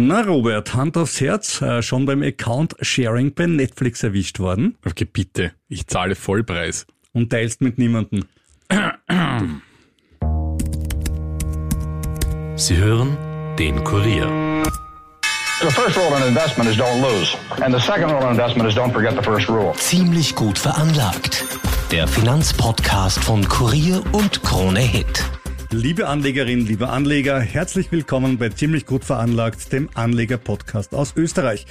Na Robert, Hand aufs Herz, äh, schon beim Account-Sharing bei Netflix erwischt worden Okay, bitte. Ich zahle Vollpreis. und teilst mit niemandem. Sie hören den Kurier. The first rule in investment is don't lose. And the second rule in investment is don't forget the first rule. Ziemlich gut veranlagt. Der Finanzpodcast von Kurier und Krone Hit. Liebe Anlegerinnen, liebe Anleger, herzlich willkommen bei Ziemlich gut veranlagt, dem Anleger-Podcast aus Österreich.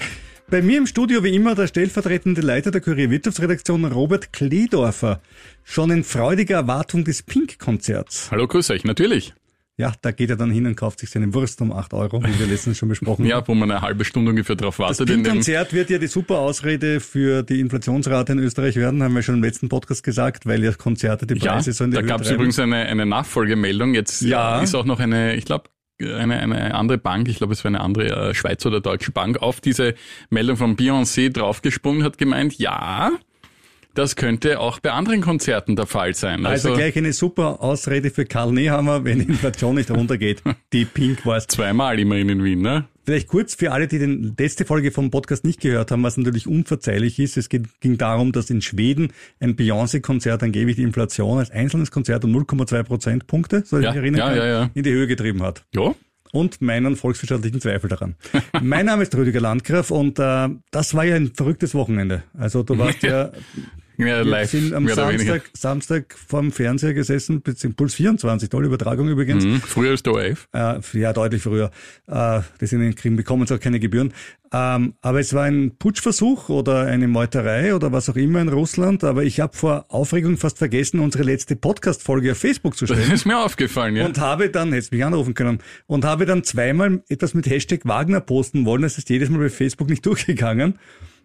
Bei mir im Studio wie immer der stellvertretende Leiter der Kurier Wirtschaftsredaktion Robert Kledorfer. Schon in freudiger Erwartung des Pink-Konzerts. Hallo, grüß euch. Natürlich. Ja, da geht er dann hin und kauft sich seine Wurst um 8 Euro, wie wir letztens schon besprochen haben. Ja, wo man eine halbe Stunde ungefähr drauf Das wartet. in dem- Pink-Konzert wird ja die super Ausrede für die Inflationsrate in Österreich werden, haben wir schon im letzten Podcast gesagt, weil ja Konzerte die Ja, Preise so in die da gab es übrigens eine, eine Nachfolgemeldung. Jetzt Ja. äh, ist auch noch eine, ich glaube, eine, eine andere Bank, ich glaube, es war eine andere äh, Schweizer oder deutsche Bank, auf diese Meldung von Beyoncé draufgesprungen, hat gemeint, ja, das könnte auch bei anderen Konzerten der Fall sein. Also, Also, gleich eine super Ausrede für Karl Nehammer, wenn die Inflation nicht runtergeht. Die Pink war's. zweimal immerhin in Wien, ne? Vielleicht kurz für alle, die die letzte Folge vom Podcast nicht gehört haben, was natürlich unverzeihlich ist. Es ging darum, dass in Schweden ein Beyoncé-Konzert angeblich die Inflation als einzelnes Konzert um 0,2 Prozentpunkte, so ich Ja, mich erinnern ja, kann, ja, ja. in die Höhe getrieben hat. Ja, und meinen volkswirtschaftlichen Zweifel daran. mein Name ist Rüdiger Landgraf und äh, das war ja ein verrücktes Wochenende. Also du warst ja, ja wir live, sind am. Samstag, Samstag vorm Fernseher gesessen, beziehungsweise Puls 24, tolle Übertragung übrigens. Mhm, früher als der ORF. Äh, ja, deutlich früher. Äh, das in den Krim bekommen es auch keine Gebühren. Ähm, aber es war ein Putschversuch oder eine Meuterei oder was auch immer in Russland. Aber ich habe vor Aufregung fast vergessen, unsere letzte Podcast-Folge auf Facebook zu Das stellen. ist mir aufgefallen, ja. Und habe dann, hättest mich anrufen können, und habe dann zweimal etwas mit Hashtag Wagner posten wollen. Das ist jedes Mal bei Facebook nicht durchgegangen.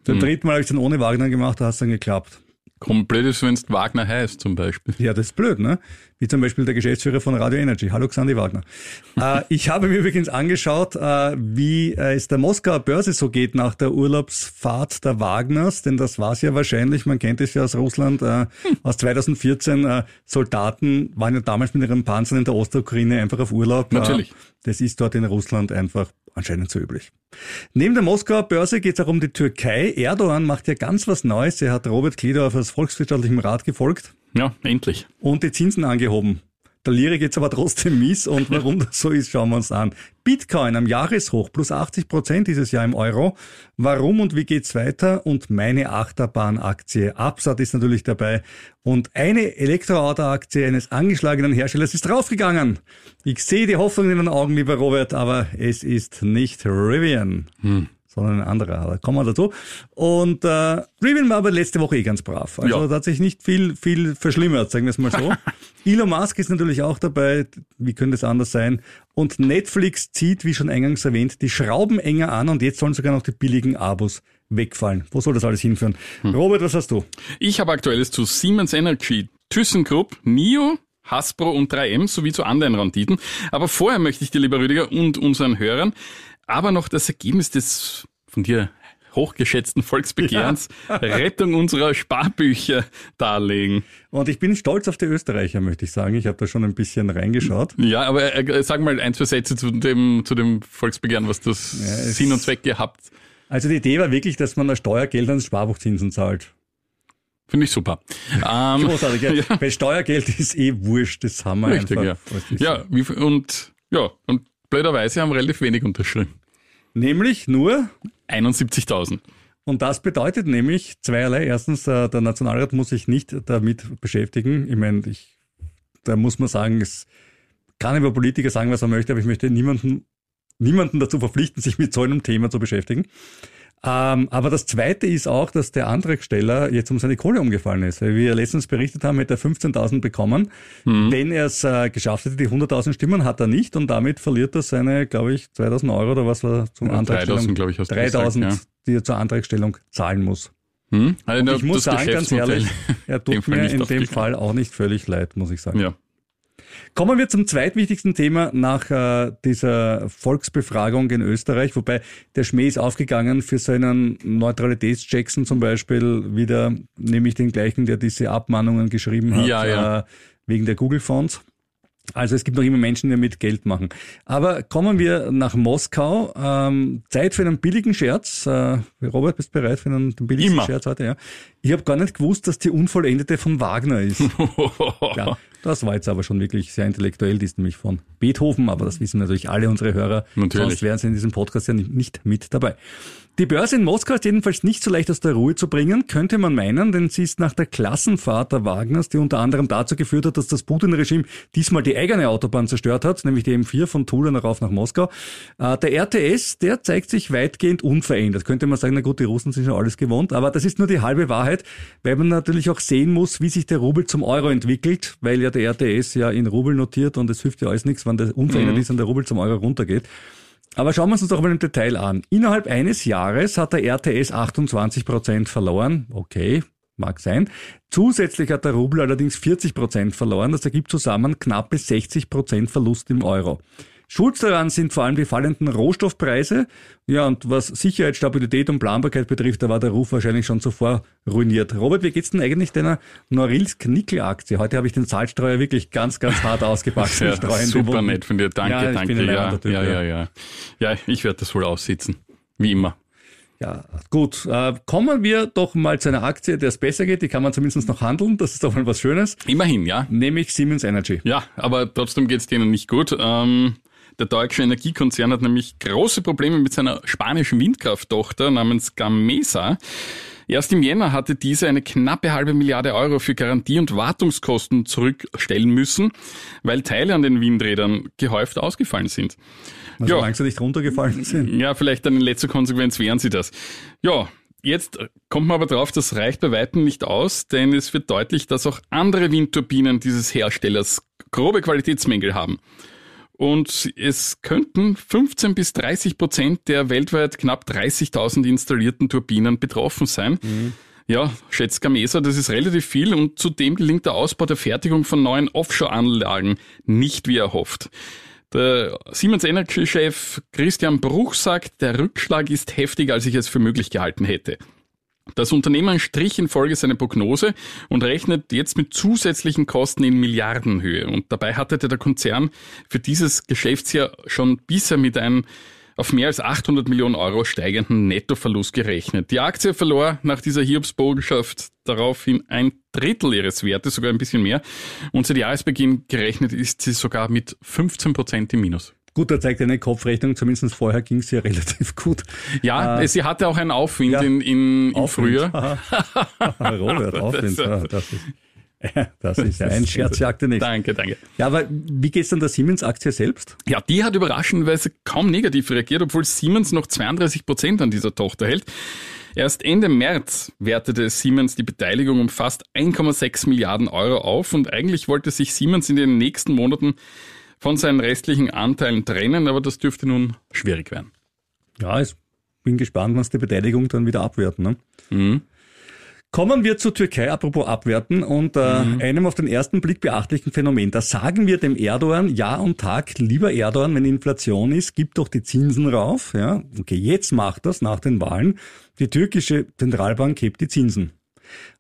Beim dritten Mal habe ich dann ohne Wagner gemacht, da hat es dann geklappt. Komplett ist, wenn es Wagner heißt, zum Beispiel. Ja, das ist blöd, ne? Wie zum Beispiel der Geschäftsführer von Radio Energy. Hallo Xandi Wagner. äh, ich habe mir übrigens angeschaut, äh, wie äh, es der Moskauer Börse so geht nach der Urlaubsfahrt der Wagners, denn das war's ja wahrscheinlich, man kennt es ja aus Russland, äh, aus 2014, äh, Soldaten waren ja damals mit ihren Panzern in der Ostukraine einfach auf Urlaub. Natürlich. Äh, das ist dort in Russland einfach anscheinend so üblich. Neben der Moskauer Börse geht es auch um die Türkei. Erdogan macht ja ganz was Neues. Er hat Robert Kledorf aus Volkswirtschaftlichem Rat gefolgt Ja, endlich. und die Zinsen angehoben. Der Lire geht's aber trotzdem mies und warum das so ist, schauen wir uns an. Bitcoin am Jahreshoch plus 80 Prozent dieses Jahr im Euro. Warum und wie geht's weiter? Und meine Achterbahnaktie Absat ist natürlich dabei. Und eine Elektroautoaktie eines angeschlagenen Herstellers ist draufgegangen. Ich sehe die Hoffnung in den Augen, lieber Robert, aber es ist nicht Rivian. Sondern ein anderer, aber kommen wir dazu. Und äh, Rivian war aber letzte Woche eh ganz brav. Also Ja. da hat sich nicht viel, viel verschlimmert, sagen wir es mal so. Elon Musk ist natürlich auch dabei. Wie könnte es anders sein? Und Netflix zieht, wie schon eingangs erwähnt, die Schrauben enger an und jetzt sollen sogar noch die billigen Abos wegfallen. Wo soll das alles hinführen? Robert, was hast du? Ich habe aktuelles zu Siemens Energy, ThyssenKrupp, NIO, Hasbro und 3M sowie zu anderen Renditen. Aber vorher möchte ich dir, lieber Rüdiger, und unseren Hörern, aber noch das Ergebnis des von dir hochgeschätzten Volksbegehrens Rettung unserer Sparbücher darlegen. Und ich bin stolz auf die Österreicher, möchte ich sagen. Ich habe da schon ein bisschen reingeschaut. Ja, aber äh, sag mal ein, zwei Sätze zu dem, zu dem Volksbegehren, was das es- Sinn und Zweck gehabt. Also die Idee war wirklich, dass man das Steuergeld ans Sparbuchzinsen zahlt. Finde ich super. Ähm, Großartig, ja. Weil Steuergeld ist eh wurscht, das haben wir Richtig, einfach. ja. Ja, wie, viel- und, ja, und blöderweise haben relativ wenig unterschrieben. Nämlich nur 71.000. Und das bedeutet nämlich zweierlei. Erstens, äh, der Nationalrat muss sich nicht damit beschäftigen. Ich meine, ich, da muss man sagen, es kann über Politiker sagen, was er möchte, aber ich möchte niemanden, niemanden dazu verpflichten, sich mit so einem Thema zu beschäftigen. Ähm, aber das Zweite ist auch, dass der Antragsteller jetzt um seine Kohle umgefallen ist. Wie wir letztens berichtet haben, hätte er 15.000 bekommen. Wenn er es äh, geschafft hätte, die 100.000 Stimmen hat er nicht und damit verliert er seine, glaube ich, 2.000 Euro oder was war zum Ja, Antragstellung. 3.000, glaube ich, hast du 3.000, gesagt, ja. die er zur Antragstellung zahlen muss. Hm? Also ich muss sagen, ganz ehrlich, er tut mir in dem. Fall auch nicht völlig leid, muss ich sagen. Ja. Kommen wir zum zweitwichtigsten Thema nach äh, dieser Volksbefragung in Österreich, wobei der Schmäh ist aufgegangen für seinen Neutralitätsjackson zum Beispiel wieder, nämlich den gleichen, der diese Abmahnungen geschrieben hat, Ja, ja. Äh, wegen der Google-Fonds. Also es gibt noch immer Menschen, die damit Geld machen. Aber kommen wir nach Moskau. Ähm, Zeit für einen billigen Scherz. Äh, Robert, bist du bereit für einen den billigsten Immer. Scherz heute? Ja. Ich habe gar nicht gewusst, dass die Unvollendete von Wagner ist. ja, das war jetzt aber schon wirklich sehr intellektuell. Die ist nämlich von Beethoven, aber das wissen natürlich alle unsere Hörer. Natürlich. Sonst wären sie in diesem Podcast ja nicht- nicht mit dabei. Die Börse in Moskau ist jedenfalls nicht so leicht aus der Ruhe zu bringen, könnte man meinen, denn sie ist nach der Klassenfahrt der Wagners, die unter anderem dazu geführt hat, dass das Putin-Regime diesmal die eigene Autobahn zerstört hat, nämlich die M4 von Tula rauf nach Moskau. Äh, Der RTS, der zeigt sich weitgehend unverändert. Könnte man sagen, na gut, die Russen sind schon alles gewohnt, aber das ist nur die halbe Wahrheit, weil man natürlich auch sehen muss, wie sich der Rubel zum Euro entwickelt, weil ja der RTS ja in Rubel notiert und es hilft ja alles nichts, wenn der unverändert ist und der Rubel zum Euro runtergeht. Aber schauen wir uns doch mal im Detail an. Innerhalb eines Jahres hat der RTS 28 Prozent verloren. Okay, mag sein. Zusätzlich hat der Rubel allerdings 40 Prozent verloren. Das ergibt zusammen knappe 60 Prozent Verlust im Euro. Schuld daran sind vor allem die fallenden Rohstoffpreise. Ja, und was Sicherheit, Stabilität und Planbarkeit betrifft, da war der Ruf wahrscheinlich schon zuvor ruiniert. Robert, wie geht's denn eigentlich deiner Norilsk Nickel Aktie? Heute habe ich den Salzstreuer wirklich ganz, ganz hart ausgepackt. Ja, super nett von dir. Danke, Ja, ich danke. ja, Typ, ja, ja, ja. Ja, ich werde das wohl aussitzen. Wie immer. Ja, gut. Äh, kommen wir doch mal zu einer Aktie, der es besser geht. Die kann man zumindest noch handeln. Das ist doch mal was Schönes. Immerhin, ja. Nämlich Siemens Energy. Ja, aber trotzdem geht's denen nicht gut. Ähm, der deutsche Energiekonzern hat nämlich große Probleme mit seiner spanischen Windkrafttochter namens Gamesa. Erst im Jänner hatte diese eine knappe halbe Milliarde Euro für Garantie- und Wartungskosten zurückstellen müssen, weil Teile an den Windrädern gehäuft ausgefallen sind. Also Ja. solange sie nicht runtergefallen sind. Ja, vielleicht dann in letzter Konsequenz wären sie das. Ja, jetzt kommt man aber drauf, das reicht bei weitem nicht aus, denn es wird deutlich, dass auch andere Windturbinen dieses Herstellers grobe Qualitätsmängel haben. Und es könnten 15 bis 30 Prozent der weltweit knapp 30.000 installierten Turbinen betroffen sein. Ja, schätzt Gamesa, das ist relativ viel und zudem gelingt der Ausbau der Fertigung von neuen Offshore-Anlagen nicht wie erhofft. Der Siemens Energy-Chef Christian Bruch sagt, der Rückschlag ist heftiger, als ich es für möglich gehalten hätte. Das Unternehmen strich in Folge seine Prognose und rechnet jetzt mit zusätzlichen Kosten in Milliardenhöhe. Und dabei hatte der Konzern für dieses Geschäftsjahr schon bisher mit einem auf mehr als 800 Millionen Euro steigenden Nettoverlust gerechnet. Die Aktie verlor nach dieser Hiobsbotschaft daraufhin ein Drittel ihres Wertes, sogar ein bisschen mehr. Und seit Jahresbeginn gerechnet ist sie sogar mit 15 Prozent im Minus. Gut, da zeigt eine Kopfrechnung, zumindest vorher ging es ja relativ gut. Ja, sie hatte auch einen Aufwind ja. in, in, im Aufwind. Frühjahr. Robert, Aufwind. Das, ist, das ist ein Scherz, jagte nichts. Danke, danke. Ja, aber wie geht's denn der Siemens-Aktie selbst? Ja, die hat überraschenderweise kaum negativ reagiert, obwohl Siemens noch 32 Prozent an dieser Tochter hält. Erst Ende März wertete Siemens die Beteiligung um fast 1,6 Milliarden Euro auf und eigentlich wollte sich Siemens in den nächsten Monaten von seinen restlichen Anteilen trennen, aber das dürfte nun schwierig werden. Ja, ich bin gespannt, was die Beteiligung dann wieder abwerten. Ne? Kommen wir zur Türkei, apropos abwerten, und äh, einem auf den ersten Blick beachtlichen Phänomen. Da sagen wir dem Erdogan Jahr und Tag, lieber Erdogan, wenn Inflation ist, gib doch die Zinsen rauf. Ja, okay, jetzt macht das nach den Wahlen. Die türkische Zentralbank hebt die Zinsen.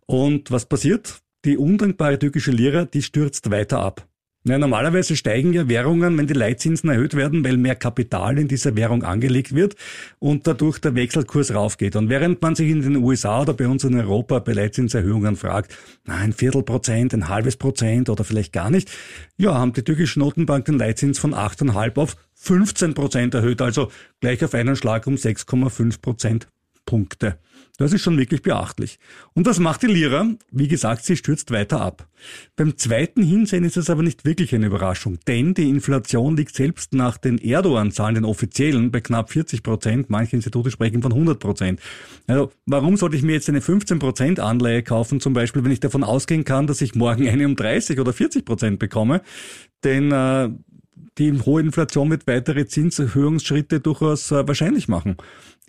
Und was passiert? Die undankbare türkische Lira, die stürzt weiter ab. Ja, normalerweise steigen ja Währungen, wenn die Leitzinsen erhöht werden, weil mehr Kapital in dieser Währung angelegt wird und dadurch der Wechselkurs raufgeht. Und während man sich in den USA oder bei uns in Europa bei Leitzinserhöhungen fragt, na, ein Viertel Prozent, ein halbes Prozent oder vielleicht gar nicht, ja, haben die türkische Notenbank den Leitzins von 8,5 auf 15 Prozent erhöht, also gleich auf einen Schlag um 6,5 Prozent Punkte. Das ist schon wirklich beachtlich. Und was macht die Lira? Wie gesagt, sie stürzt weiter ab. Beim zweiten Hinsehen ist es aber nicht wirklich eine Überraschung, denn die Inflation liegt selbst nach den Erdogan-Zahlen, den offiziellen, bei knapp 40 Prozent. Manche Institute sprechen von 100 Prozent. Also warum sollte ich mir jetzt eine 15 Prozent Anleihe kaufen, zum Beispiel, wenn ich davon ausgehen kann, dass ich morgen eine um 30 oder 40 Prozent bekomme? Denn äh, die hohe Inflation wird weitere Zinserhöhungsschritte durchaus äh, wahrscheinlich machen.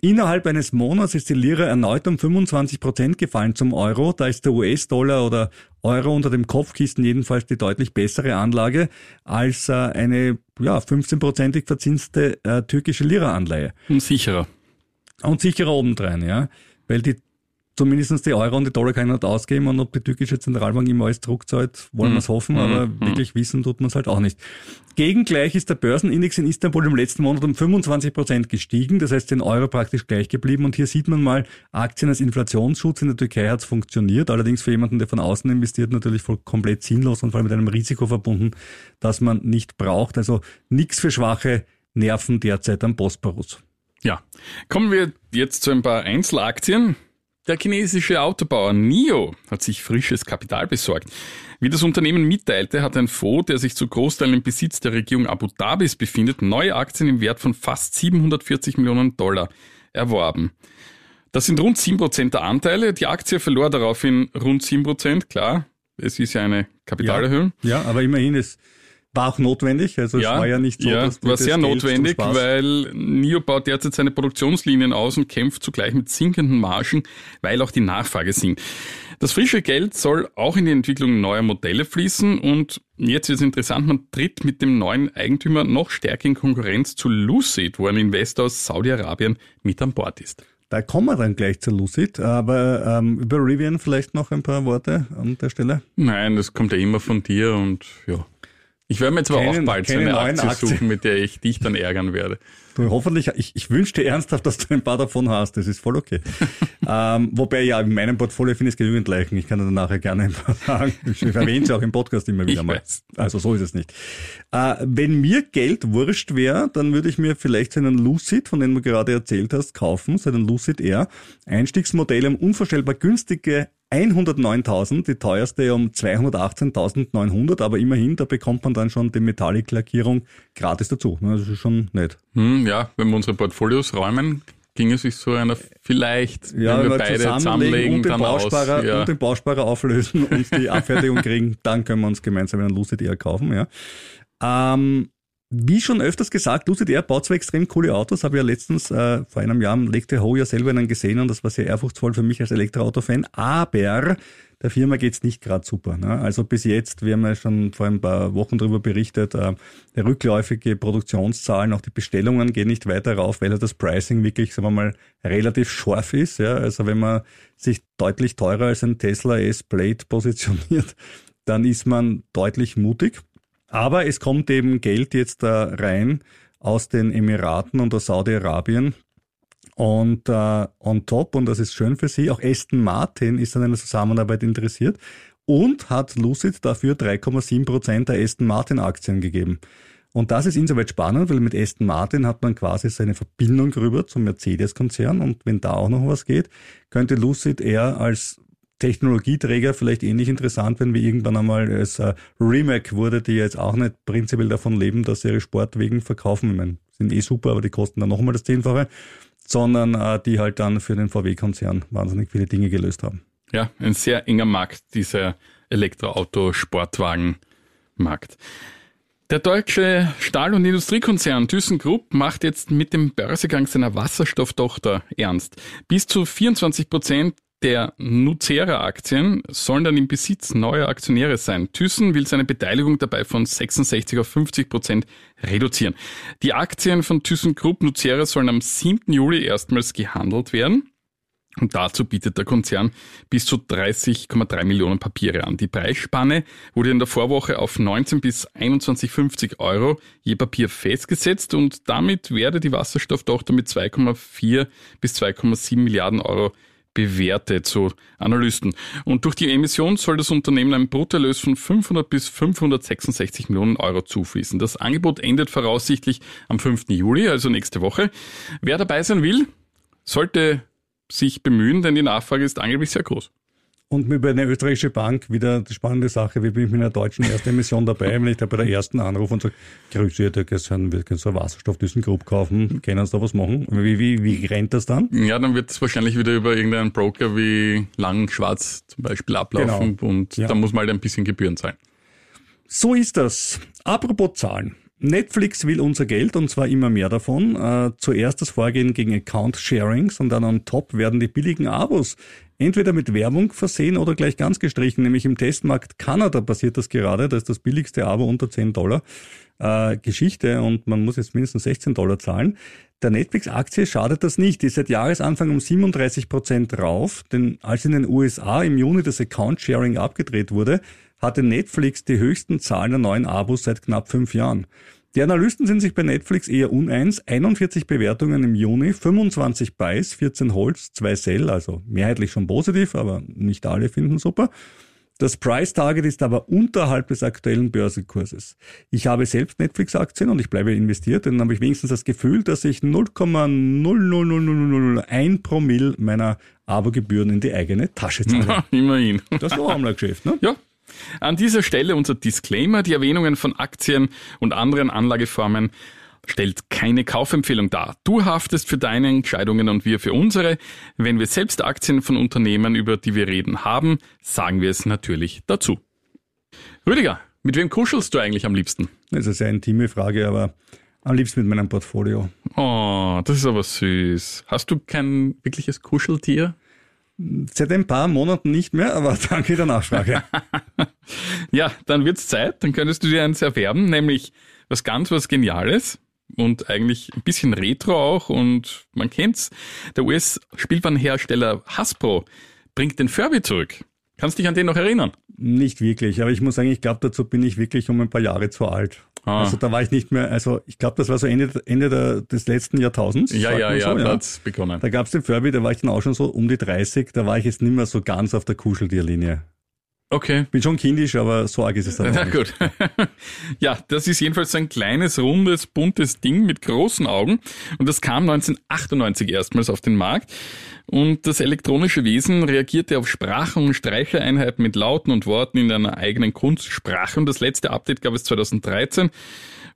Innerhalb eines Monats ist die Lira erneut um 25 Prozent gefallen zum Euro. Da ist der US-Dollar oder Euro unter dem Kopfkissen jedenfalls die deutlich bessere Anlage als äh, eine ja, 15-prozentig verzinste äh, türkische Lira-Anleihe. Und sicherer. Und sicherer obendrein, ja. Weil die zumindest die Euro und die Dollar kann ich nicht ausgeben und ob die türkische Zentralbank immer alles zurückzahlt, wollen Mhm. wir es hoffen, aber Mhm. wirklich wissen tut man es halt auch nicht. Gegengleich ist der Börsenindex in Istanbul im letzten Monat um 25 Prozent gestiegen, das heißt den Euro praktisch gleich geblieben und hier sieht man mal Aktien als Inflationsschutz. In der Türkei hat es funktioniert, allerdings für jemanden, der von außen investiert, natürlich voll komplett sinnlos und vor allem mit einem Risiko verbunden, das man nicht braucht. Also nichts für schwache Nerven derzeit am Bosporus. Ja, kommen wir jetzt zu ein paar Einzelaktien. Der chinesische Autobauer NIO hat sich frisches Kapital besorgt. Wie das Unternehmen mitteilte, hat ein Fonds, der sich zu Großteilen im Besitz der Regierung Abu Dhabis befindet, neue Aktien im Wert von fast 740 Millionen Dollar erworben. Das sind rund 7% der Anteile. Die Aktie verlor daraufhin rund 7%, klar. Es ist ja eine Kapitalerhöhung. Ja, aber immerhin, es war auch notwendig. Also es war ja nicht so, ja, dass die war das sehr Geld zum notwendig, Spaß- weil NIO baut derzeit seine Produktionslinien aus und kämpft zugleich mit sinkenden Margen, weil auch die Nachfrage sinkt. Das frische Geld soll auch in die Entwicklung neuer Modelle fließen und jetzt wird es interessant, man tritt mit dem neuen Eigentümer noch stärker in Konkurrenz zu Lucid, wo ein Investor aus Saudi-Arabien mit an Bord ist. Da kommen wir dann gleich zu Lucid, aber ähm, über Rivian vielleicht noch ein paar Worte an der Stelle. Nein, das kommt ja immer von dir und ja. Ich werde mir jetzt aber auch bald so eine Aktie Aktien. suchen, mit der ich dich dann ärgern werde. Du, hoffentlich, ich, ich wünsche dir ernsthaft, dass du ein paar davon hast. Das ist voll okay. ähm, wobei ja, in meinem Portfolio finde ich es genügend Leichen. Ich kann dir dann nachher gerne ein paar sagen. Ich erwähne es auch im Podcast immer wieder Ich mal. weiß. Also so ist es nicht. Äh, wenn mir Geld wurscht wäre, dann würde ich mir vielleicht so einen Lucid, von dem du gerade erzählt hast, kaufen. So einen Lucid Air. Einstiegsmodell um unvorstellbar günstige 109.000, die teuerste um 218.900, aber immerhin, da bekommt man dann schon die Metallic-Lackierung gratis dazu. Das ist schon nett. Hm, ja, wenn wir unsere Portfolios räumen, ginge sich so einer vielleicht, Ja, wenn wir beide zusammenlegen zusammenlegen, und den, aus. Bausparer, Ja. und den Bausparer auflösen und die Abfertigung kriegen, dann können wir uns gemeinsam einen Lucid Air kaufen. Ja. Ähm, wie schon öfters gesagt, Lucid Air baut zwar extrem coole Autos, habe ja letztens äh, vor einem Jahr am Lake Tahoe ja selber einen gesehen und das war sehr ehrfurchtsvoll für mich als Elektroauto-Fan, aber der Firma geht's nicht gerade super. Ne? Also bis jetzt, wir haben ja schon vor ein paar Wochen darüber berichtet, äh, rückläufige Produktionszahlen, auch die Bestellungen gehen nicht weiter rauf, weil das Pricing wirklich, sagen wir mal, relativ scharf ist. Ja? Also wenn man sich deutlich teurer als ein Tesla S-Plate positioniert, dann ist man deutlich mutig. Aber es kommt eben Geld jetzt da rein aus den Emiraten und aus Saudi-Arabien. Und äh, on top, und das ist schön für Sie, auch Aston Martin ist an einer Zusammenarbeit interessiert und hat Lucid dafür 3,7 Prozent der Aston Martin Aktien gegeben. Und das ist insoweit spannend, weil mit Aston Martin hat man quasi seine Verbindung rüber zum Mercedes-Konzern und wenn da auch noch was geht, könnte Lucid eher als Technologieträger vielleicht ähnlich interessant werden wie irgendwann einmal als äh, Rimac wurde, die jetzt auch nicht prinzipiell davon leben, dass sie ihre Sportwegen verkaufen. Ich meine, sind eh super, aber die kosten dann nochmal das Zehnfache, sondern äh, die halt dann für den VW-Konzern wahnsinnig viele Dinge gelöst haben. Ja, ein sehr enger Markt, dieser Elektroauto-Sportwagen-Markt. Der deutsche Stahl- und Industriekonzern ThyssenKrupp macht jetzt mit dem Börsegang seiner Wasserstofftochter ernst. Bis zu 24 Prozent der Nucera-Aktien sollen dann im Besitz neuer Aktionäre sein. Thyssen will seine Beteiligung dabei von 66 auf 50 Prozent reduzieren. Die Aktien von ThyssenKrupp Nucera sollen am 7. Juli erstmals gehandelt werden. Und dazu bietet der Konzern bis zu 30,3 Millionen Papiere an. Die Preisspanne wurde in der Vorwoche auf 19 bis 21,50 Euro je Papier festgesetzt und damit werde die Wasserstofftochter mit 2,4 bis 2,7 Milliarden Euro bewertet, so Analysten. Und durch die Emission soll das Unternehmen einen Bruttoerlös von 500 bis 566 Millionen Euro zufließen. Das Angebot endet voraussichtlich am 5. Juli, also nächste Woche. Wer dabei sein will, sollte sich bemühen, denn die Nachfrage ist angeblich sehr groß. Und mit einer österreichische Bank wieder die spannende Sache, wie bin ich mit einer deutschen ersten Emission dabei, wenn ich da bei der ersten anrufe und sage, grüße dich, wir können so eine Wasserstoff Group kaufen, können Sie da was machen? Wie, wie, wie rennt das dann? Ja, dann wird es wahrscheinlich wieder über irgendeinen Broker wie Lang Schwarz zum Beispiel ablaufen Genau. und Ja. da muss mal ein bisschen Gebühren zahlen. So ist das. Apropos Zahlen. Netflix will unser Geld und zwar immer mehr davon. Äh, zuerst das Vorgehen gegen Account Sharings und dann on top werden die billigen Abos entweder mit Werbung versehen oder gleich ganz gestrichen. Nämlich im Testmarkt Kanada passiert das gerade. Da ist das billigste Abo unter 10 Dollar äh, Geschichte und man muss jetzt mindestens 16 Dollar zahlen. Der Netflix-Aktie schadet das nicht. Die ist seit Jahresanfang um 37 Prozent rauf, denn als in den USA im Juni das Account-Sharing abgedreht wurde, hatte Netflix die höchsten Zahlen der neuen Abos seit knapp fünf Jahren. Die Analysten sind sich bei Netflix eher uneins. 41 Bewertungen im Juni, 25 Buys, 14 Holds, 2 Sell, also mehrheitlich schon positiv, aber nicht alle finden super. Das Price Target ist aber unterhalb des aktuellen Börsenkurses. Ich habe selbst Netflix-Aktien und ich bleibe investiert, dann habe ich wenigstens das Gefühl, dass ich 0,00001 Promille meiner Abogebühren in die eigene Tasche zahle. Immerhin. Das war auch ein Geschäft, ne? Ja. An dieser Stelle unser Disclaimer, die Erwähnungen von Aktien und anderen Anlageformen stellt keine Kaufempfehlung dar. Du haftest für deine Entscheidungen und wir für unsere. Wenn wir selbst Aktien von Unternehmen, über die wir reden, haben, sagen wir es natürlich dazu. Rüdiger, mit wem kuschelst du eigentlich am liebsten? Das ist eine sehr intime Frage, aber am liebsten mit meinem Portfolio. Oh, das ist aber süß. Hast du kein wirkliches Kuscheltier? Seit ein paar Monaten nicht mehr, aber danke der Nachfrage. ja, dann wird's Zeit. Dann könntest du dir eins erwerben, nämlich was ganz was Geniales und eigentlich ein bisschen Retro auch und man kennt's. Der US-Spielwarenhersteller Hasbro bringt den Furby zurück. Kannst dich an den noch erinnern? Nicht wirklich, aber ich muss sagen, ich glaube, dazu bin ich wirklich um ein paar Jahre zu alt. Ah. Also da war ich nicht mehr, also ich glaube, das war so Ende, Ende der, des letzten Jahrtausends. Ja, ja, ja, so, ja, hat's begonnen. Da gab's den Furby, da war ich dann auch schon so um die 30, da war ich jetzt nicht mehr so ganz auf der Kuscheltierlinie. Okay. Bin schon kindisch, aber so arg ist es dann Na gut. ja, das ist jedenfalls so ein kleines, rundes, buntes Ding mit großen Augen. Und das kam 1998 erstmals auf den Markt. Und das elektronische Wesen reagierte auf Sprachen und Streichereinheiten mit Lauten und Worten in einer eigenen Kunstsprache. Und das letzte Update gab es 2013.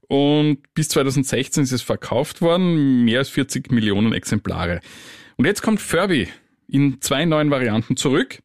Und bis 2016 ist es verkauft worden, mehr als 40 Millionen Exemplare. Und jetzt kommt Furby in zwei neuen Varianten zurück.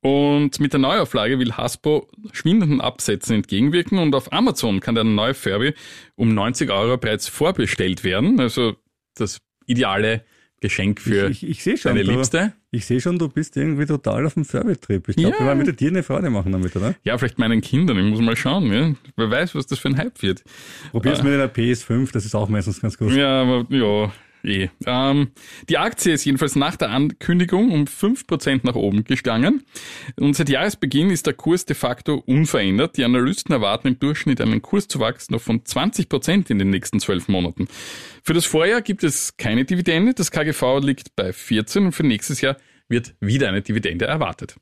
Und mit der Neuauflage will Hasbro schwindenden Absätzen entgegenwirken und auf Amazon kann der neue Furby um 90 Euro bereits vorbestellt werden. Also das ideale Geschenk für ich, ich, ich schon, deine Liebste. ich sehe schon, du bist irgendwie total auf dem Furby-Trip. Ich glaube, Ja. wir wollen mit dir eine Freude machen damit, oder? Ja, vielleicht meinen Kindern. Ich muss mal schauen. Ja. Wer weiß, was das für ein Hype wird. Probier's mit einer PS5, das ist auch meistens ganz gut. Ja, aber ja, eh. Ähm, die Aktie ist jedenfalls nach der Ankündigung um 5% nach oben gegangen. Und seit Jahresbeginn ist der Kurs de facto unverändert. Die Analysten erwarten im Durchschnitt einen Kurszuwachs noch von 20% in den nächsten zwölf Monaten. Für das Vorjahr gibt es keine Dividende. Das KGV liegt bei 14 und für nächstes Jahr wird wieder eine Dividende erwartet.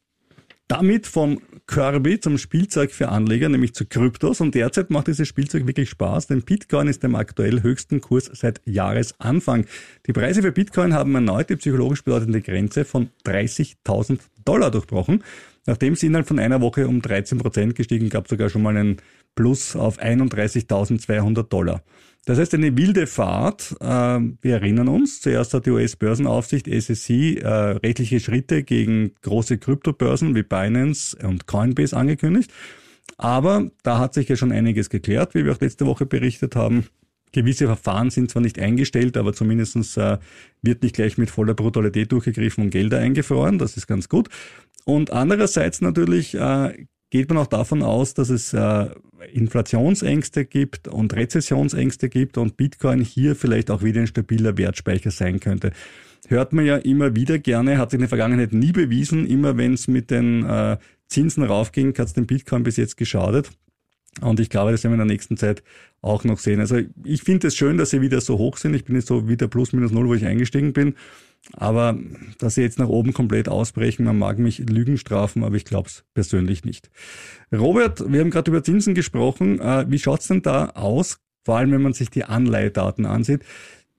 Damit vom Kirby zum Spielzeug für Anleger, nämlich zu Kryptos. Und derzeit macht dieses Spielzeug wirklich Spaß, denn Bitcoin ist im aktuell höchsten Kurs seit Jahresanfang. Die Preise für Bitcoin haben erneut die psychologisch bedeutende Grenze von 30.000 Dollar durchbrochen. Nachdem sie innerhalb von einer Woche um 13 Prozent gestiegen, gab es sogar schon mal einen Plus auf 31.200 Dollar. Das heißt, eine wilde Fahrt. Äh, wir erinnern uns, zuerst hat die US-Börsenaufsicht SEC äh, rechtliche Schritte gegen große Kryptobörsen wie Binance und Coinbase angekündigt. Aber da hat sich ja schon einiges geklärt, wie wir auch letzte Woche berichtet haben. Gewisse Verfahren sind zwar nicht eingestellt, aber zumindestens äh, wird nicht gleich mit voller Brutalität durchgegriffen und Gelder eingefroren. Das ist ganz gut. Und andererseits natürlich äh, geht man auch davon aus, dass es äh, Inflationsängste gibt und Rezessionsängste gibt und Bitcoin hier vielleicht auch wieder ein stabiler Wertspeicher sein könnte. Hört man ja immer wieder gerne, hat sich in der Vergangenheit nie bewiesen, immer wenn es mit den äh, Zinsen raufging, hat es dem Bitcoin bis jetzt geschadet. Und ich glaube, das werden wir in der nächsten Zeit auch noch sehen. Also ich finde es schön, dass sie wieder so hoch sind. Ich bin jetzt so wieder plus minus null, wo ich eingestiegen bin. Aber dass sie jetzt nach oben komplett ausbrechen, man mag mich Lügen strafen, aber ich glaube es persönlich nicht. Robert, wir haben gerade über Zinsen gesprochen. Äh, Wie schaut's denn da aus? Vor allem, wenn man sich die Anleihedaten ansieht.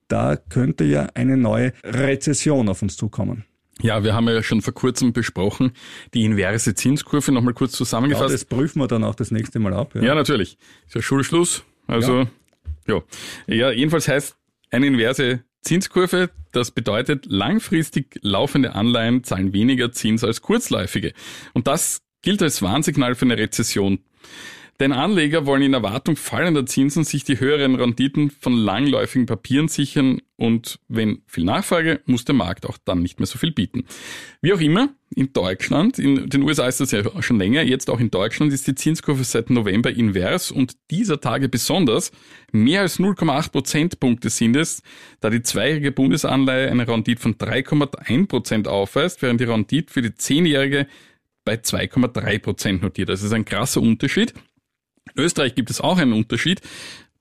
Da könnte ja eine neue Rezession auf uns zukommen. Ja, wir haben ja schon vor kurzem besprochen, die inverse Zinskurve nochmal kurz Ja, zusammengefasst. das prüfen wir dann auch das nächste Mal ab. Ja, natürlich. Ist ja Schulschluss. Also, ja. ja. jedenfalls heißt eine inverse Zinskurve, das bedeutet, langfristig laufende Anleihen zahlen weniger Zins als kurzläufige. Und das gilt als Warnsignal für eine Rezession. Denn Anleger wollen in Erwartung fallender Zinsen sich die höheren Renditen von langläufigen Papieren sichern und wenn viel Nachfrage, muss der Markt auch dann nicht mehr so viel bieten. Wie auch immer, in Deutschland, in den USA ist das ja schon länger, jetzt auch in Deutschland ist die Zinskurve seit November invers und dieser Tage besonders. Mehr als 0,8 Prozentpunkte sind es, da die zweijährige Bundesanleihe eine Rendite von 3,1 Prozent aufweist, während die Rendite für die zehnjährige bei 2,3 Prozent notiert. Das ist ein krasser Unterschied. In Österreich gibt es auch einen Unterschied.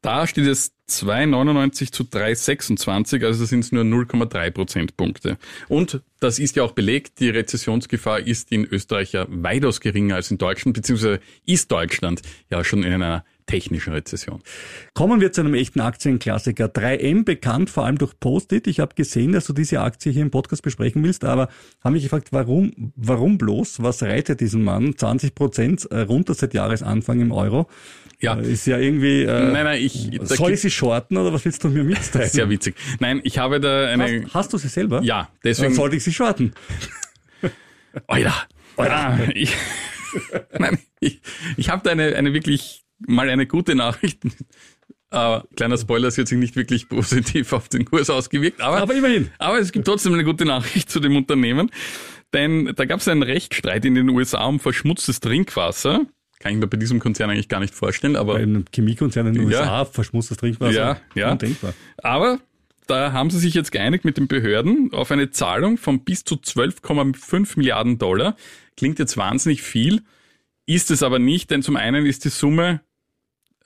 Da steht es 2,99 zu 3,26, also sind es nur 0,3 Prozentpunkte. Und das ist ja auch belegt, die Rezessionsgefahr ist in Österreich ja weitaus geringer als in Deutschland, beziehungsweise ist Deutschland ja schon in einer technischen Rezession. Kommen wir zu einem echten Aktienklassiker. 3M bekannt vor allem durch Post-it. Ich habe gesehen, dass du diese Aktie hier im Podcast besprechen willst, aber habe mich gefragt, warum, warum bloß? Was reitet diesen Mann? 20 Prozent runter seit Jahresanfang im Euro. Ja. Äh, ist ja irgendwie. Äh, nein, nein, ich. Soll ich sie shorten oder was willst du mir mitteilen? Sehr witzig. Nein, ich habe da eine. Hast, hast du sie selber? Ja, deswegen. Dann sollte ich sie shorten. Alter. Alter. Ich, nein, ich, ich habe da eine, eine wirklich mal eine gute Nachricht. Uh, kleiner Spoiler, es wird sich nicht wirklich positiv auf den Kurs ausgewirkt, aber, aber immerhin. Aber es gibt trotzdem eine gute Nachricht zu dem Unternehmen, denn da gab es einen Rechtsstreit in den USA um verschmutztes Trinkwasser. Kann ich mir bei diesem Konzern eigentlich gar nicht vorstellen, aber. Bei einem Chemiekonzern in den USA, ja, verschmutztes Trinkwasser. Ja, ja. Undenkbar. Aber da haben sie sich jetzt geeinigt mit den Behörden auf eine Zahlung von bis zu 12,5 Milliarden Dollar. Klingt jetzt wahnsinnig viel, ist es aber nicht, denn zum einen ist die Summe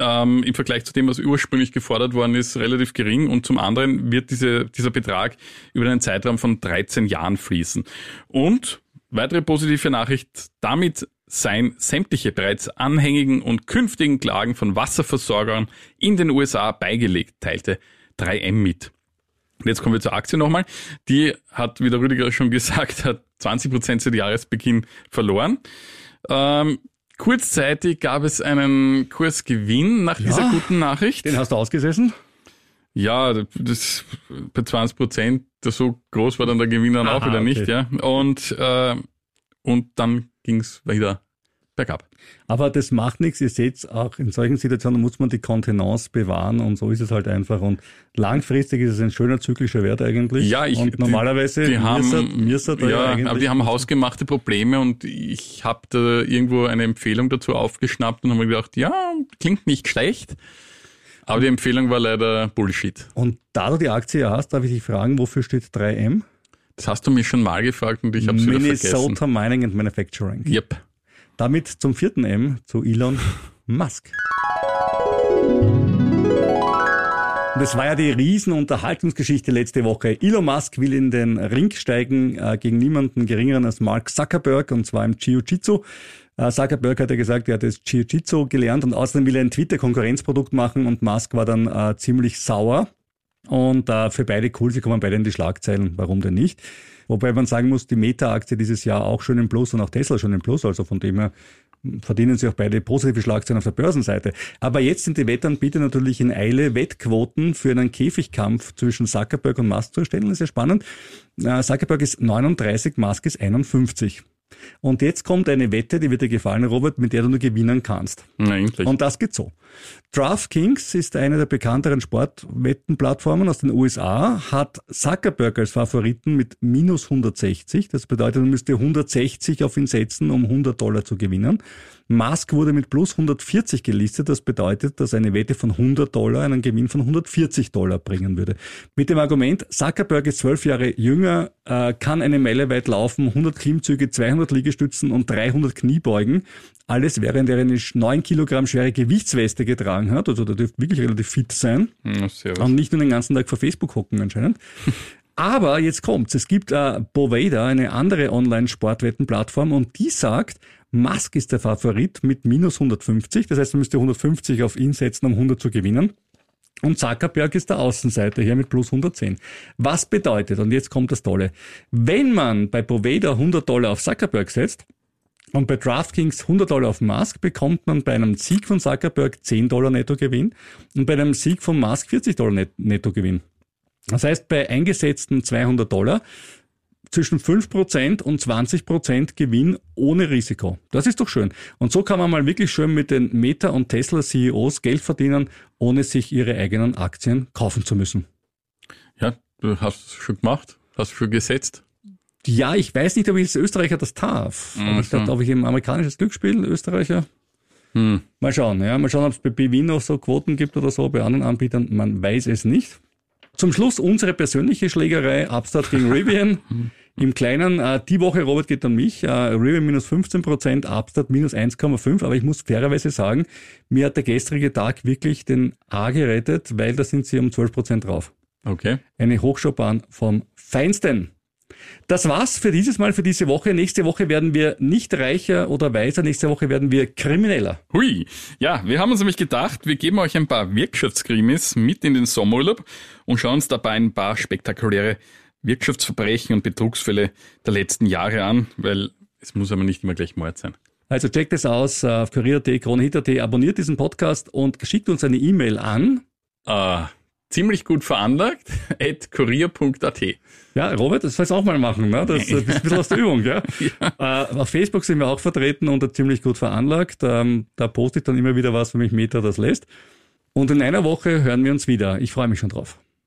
ähm, im Vergleich zu dem, was ursprünglich gefordert worden ist, relativ gering und zum anderen wird diese, dieser Betrag über einen Zeitraum von 13 Jahren fließen. Und weitere positive Nachricht, damit seien sämtliche bereits anhängigen und künftigen Klagen von Wasserversorgern in den USA beigelegt, teilte 3M mit. Und jetzt kommen wir zur Aktie nochmal. Die hat, wie der Rüdiger schon gesagt hat, 20 Prozent seit Jahresbeginn verloren. Ähm, Kurzzeitig gab es einen Kursgewinn nach ja, dieser guten Nachricht. Den hast du ausgesessen? Ja, das bei 20 Prozent, so groß war dann der Gewinn dann Aha, auch wieder okay. nicht, ja. Und, äh, und dann ging es wieder bergab. Aber das macht nichts. Ihr seht, auch in solchen Situationen muss man die Kontenance bewahren und so ist es halt einfach. Und langfristig ist es ein schöner zyklischer Wert eigentlich. Ja, ich, und normalerweise, die, die haben, mir da ja, ja aber die haben hausgemachte Probleme und ich habe da irgendwo eine Empfehlung dazu aufgeschnappt und habe mir gedacht, ja, klingt nicht schlecht. Aber die Empfehlung war leider Bullshit. Und da du die Aktie hast, darf ich dich fragen, wofür steht 3M? Das hast du mich schon mal gefragt und ich habe es wieder vergessen. Minnesota Mining and Manufacturing. Yep. Damit zum vierten M, zu Elon Musk. Und das war ja die Riesenunterhaltungsgeschichte letzte Woche. Elon Musk will in den Ring steigen äh, gegen niemanden geringeren als Mark Zuckerberg und zwar im Jiu-Jitsu. Äh, Zuckerberg hat ja gesagt, er hat das Jiu-Jitsu gelernt und außerdem will er ein Twitter-Konkurrenzprodukt machen und Musk war dann äh, ziemlich sauer. Und äh, für beide cool, sie kommen beide in die Schlagzeilen, warum denn nicht? Wobei man sagen muss, die Meta-Aktie dieses Jahr auch schon im Plus und auch Tesla schon im Plus, also von dem her verdienen sie auch beide positive Schlagzeilen auf der Börsenseite. Aber jetzt sind die Wettanbieter natürlich in Eile, Wettquoten für einen Käfigkampf zwischen Zuckerberg und Musk zu erstellen. Das ist ja spannend. Äh, Zuckerberg ist 39, Musk ist 51. Und jetzt kommt eine Wette, die wird dir gefallen, Robert, mit der du nur gewinnen kannst. Na, endlich. Und das geht so. DraftKings ist eine der bekannteren Sportwettenplattformen aus den USA, hat Zuckerberg als Favoriten mit minus 160. Das bedeutet, man müsste 160 auf ihn setzen, um 100 Dollar zu gewinnen. Musk wurde mit plus 140 gelistet. Das bedeutet, dass eine Wette von 100 Dollar einen Gewinn von 140 Dollar bringen würde. Mit dem Argument, Zuckerberg ist zwölf Jahre jünger, äh, kann eine Meile weit laufen, 100 Klimmzüge, 200 Liegestützen und 300 Kniebeugen. Alles während er eine 9 Kilogramm schwere Gewichtsweste getragen hat. Also der dürfte wirklich relativ fit sein. Ja, und nicht nur den ganzen Tag vor Facebook hocken anscheinend. Aber jetzt kommt's. Es gibt äh, Boveda, eine andere Online-Sportwettenplattform, und die sagt, Musk ist der Favorit mit minus 150. Das heißt, man müsste 150 auf ihn setzen, um 100 zu gewinnen. Und Zuckerberg ist der Außenseiter hier mit plus 110. Was bedeutet, und jetzt kommt das Tolle, wenn man bei Boveda 100 Dollar auf Zuckerberg setzt, und bei DraftKings 100 Dollar auf Musk bekommt man bei einem Sieg von Zuckerberg 10 Dollar Nettogewinn und bei einem Sieg von Musk 40 Dollar Nettogewinn. Das heißt, bei eingesetzten 200 Dollar zwischen 5% und 20% Gewinn ohne Risiko. Das ist doch schön. Und so kann man mal wirklich schön mit den Meta- und Tesla-CEOs Geld verdienen, ohne sich ihre eigenen Aktien kaufen zu müssen. Ja, du hast es schon gemacht, hast du schon gesetzt. Ja, ich weiß nicht, ob ich als Österreicher das darf. Mhm. Ich glaube, ob ich im amerikanisches Glücksspiel, Österreicher. Hm. Mal schauen, ja. Mal schauen, ob es bei BW noch so Quoten gibt oder so, bei anderen Anbietern. Man weiß es nicht. Zum Schluss unsere persönliche Schlägerei, Upstart gegen Rivian. Im Kleinen, äh, die Woche, Robert, geht an mich. Äh, Rivian minus 15 Prozent, Upstart minus 1,5. Aber ich muss fairerweise sagen, mir hat der gestrige Tag wirklich den A gerettet, weil da sind sie um 12 Prozent drauf. Okay. Eine Hochschaubahn vom Feinsten. Das war's für dieses Mal, für diese Woche. Nächste Woche werden wir nicht reicher oder weiser. Nächste Woche werden wir krimineller. Hui. Ja, wir haben uns nämlich gedacht, wir geben euch ein paar Wirtschaftskrimis mit in den Sommerurlaub und schauen uns dabei ein paar spektakuläre Wirtschaftsverbrechen und Betrugsfälle der letzten Jahre an, weil es muss aber nicht immer gleich Mord sein. Also checkt es aus auf kurier.at, kronehit.at, abonniert diesen Podcast und schickt uns eine E-Mail an. Uh, ziemlich gut veranlagt, at kurier.at. Ja, Robert, das sollst du auch mal machen, ne? Das ist ein bisschen aus der Übung, ja? ja. Äh, auf Facebook sind wir auch vertreten und ziemlich gut veranlagt. Ähm, da poste ich dann immer wieder was, wenn mich Meta das lässt. Und in einer Woche hören wir uns wieder. Ich freue mich schon drauf.